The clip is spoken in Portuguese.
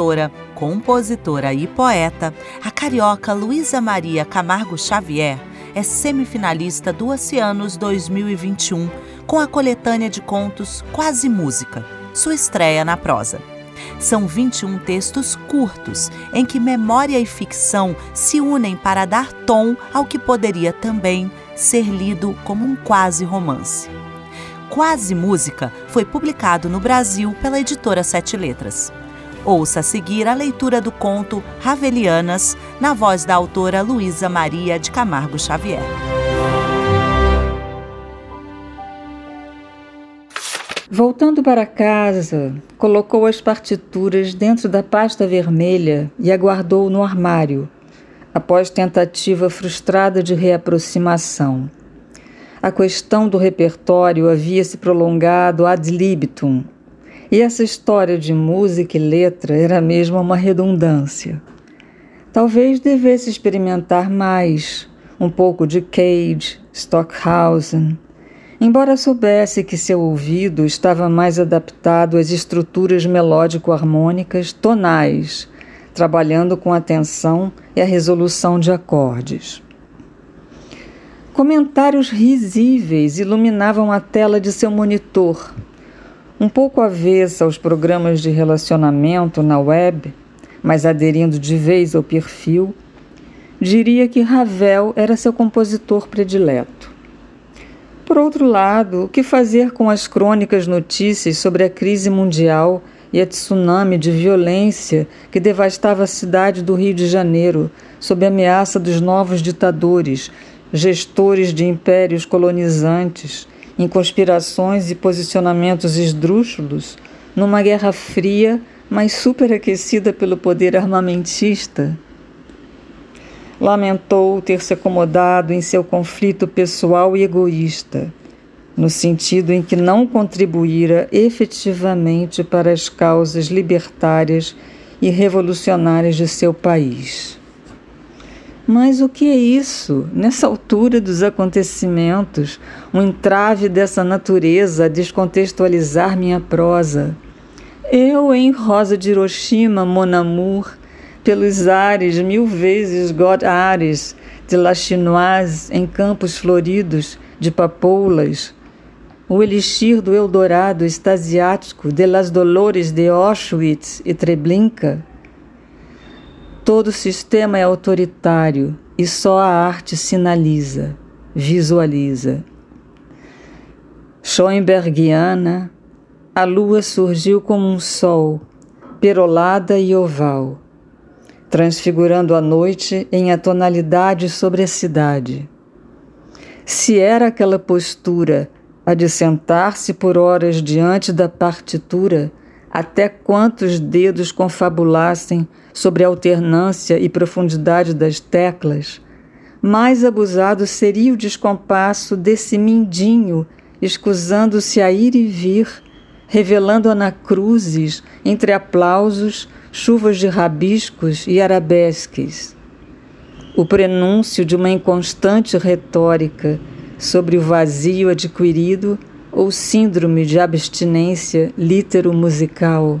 cantora, compositora e poeta, a carioca Luísa Maria Camargo Xavier é semifinalista do Oceanos 2021 com a coletânea de contos Quase Música, sua estreia na prosa. São 21 textos curtos, em que memória e ficção se unem para dar tom ao que poderia também ser lido como um quase romance. Quase Música foi publicado no Brasil pela editora Sete Letras. Ouça a seguir a leitura do conto Ravelianas, na voz da autora Luísa Maria de Camargo Xavier. Voltando para casa, colocou as partituras dentro da pasta vermelha e aguardou no armário, após tentativa frustrada de reaproximação. A questão do repertório havia se prolongado ad libitum, e essa história de música e letra era mesmo uma redundância. Talvez devesse experimentar mais, um pouco de Cage, Stockhausen, embora soubesse que seu ouvido estava mais adaptado às estruturas melódico-harmônicas tonais, trabalhando com atenção e a resolução de acordes. Comentários risíveis iluminavam a tela de seu monitor um pouco avessa aos programas de relacionamento na web, mas aderindo de vez ao perfil, diria que Ravel era seu compositor predileto. Por outro lado, o que fazer com as crônicas notícias sobre a crise mundial e a tsunami de violência que devastava a cidade do Rio de Janeiro sob ameaça dos novos ditadores, gestores de impérios colonizantes em conspirações e posicionamentos esdrúxulos numa guerra fria, mas superaquecida pelo poder armamentista. Lamentou ter se acomodado em seu conflito pessoal e egoísta, no sentido em que não contribuíra efetivamente para as causas libertárias e revolucionárias de seu país. Mas o que é isso? Nessa altura dos acontecimentos, um entrave dessa natureza a descontextualizar minha prosa. Eu em Rosa de Hiroshima, Mon Amour, pelos ares mil vezes God Ares, de La Chinoise, em campos floridos de papoulas, o elixir do Eldorado extasiático de Las Dolores de Auschwitz e Treblinka, Todo sistema é autoritário e só a arte sinaliza, visualiza. Schoenbergiana, a lua surgiu como um sol, perolada e oval, transfigurando a noite em atonalidade sobre a cidade. Se era aquela postura a de sentar-se por horas diante da partitura, até quantos dedos confabulassem sobre a alternância e profundidade das teclas, mais abusado seria o descompasso desse mindinho, escusando-se a ir e vir, revelando anacruzes entre aplausos, chuvas de rabiscos e arabesques. O prenúncio de uma inconstante retórica sobre o vazio adquirido ou síndrome de abstinência litero-musical.